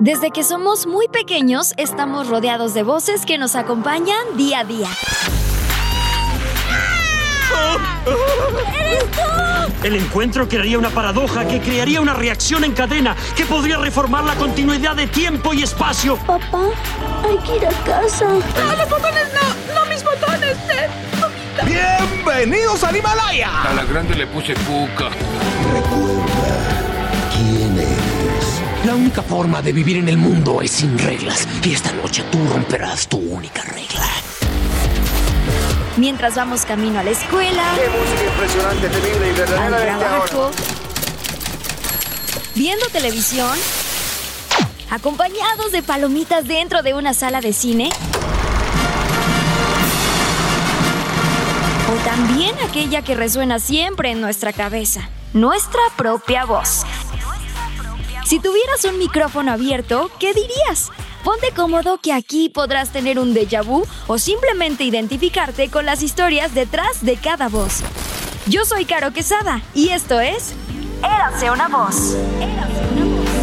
Desde que somos muy pequeños, estamos rodeados de voces que nos acompañan día a día. ¡Eres tú! El encuentro crearía una paradoja que crearía una reacción en cadena que podría reformar la continuidad de tiempo y espacio. Papá, hay que ir a casa. ¡No, los botones no! ¡No mis botones, Ted! ¡Bienvenidos al Himalaya! A la grande le puse cuca. La única forma de vivir en el mundo es sin reglas. Y esta noche tú romperás tu única regla. Mientras vamos camino a la escuela, ¡Qué música impresionante, temible y al trabajo, viendo televisión, acompañados de palomitas dentro de una sala de cine. O también aquella que resuena siempre en nuestra cabeza, nuestra propia voz. Si tuvieras un micrófono abierto, ¿qué dirías? Ponte cómodo que aquí podrás tener un déjà vu o simplemente identificarte con las historias detrás de cada voz. Yo soy Caro Quesada y esto es Érase una voz. Érase una voz.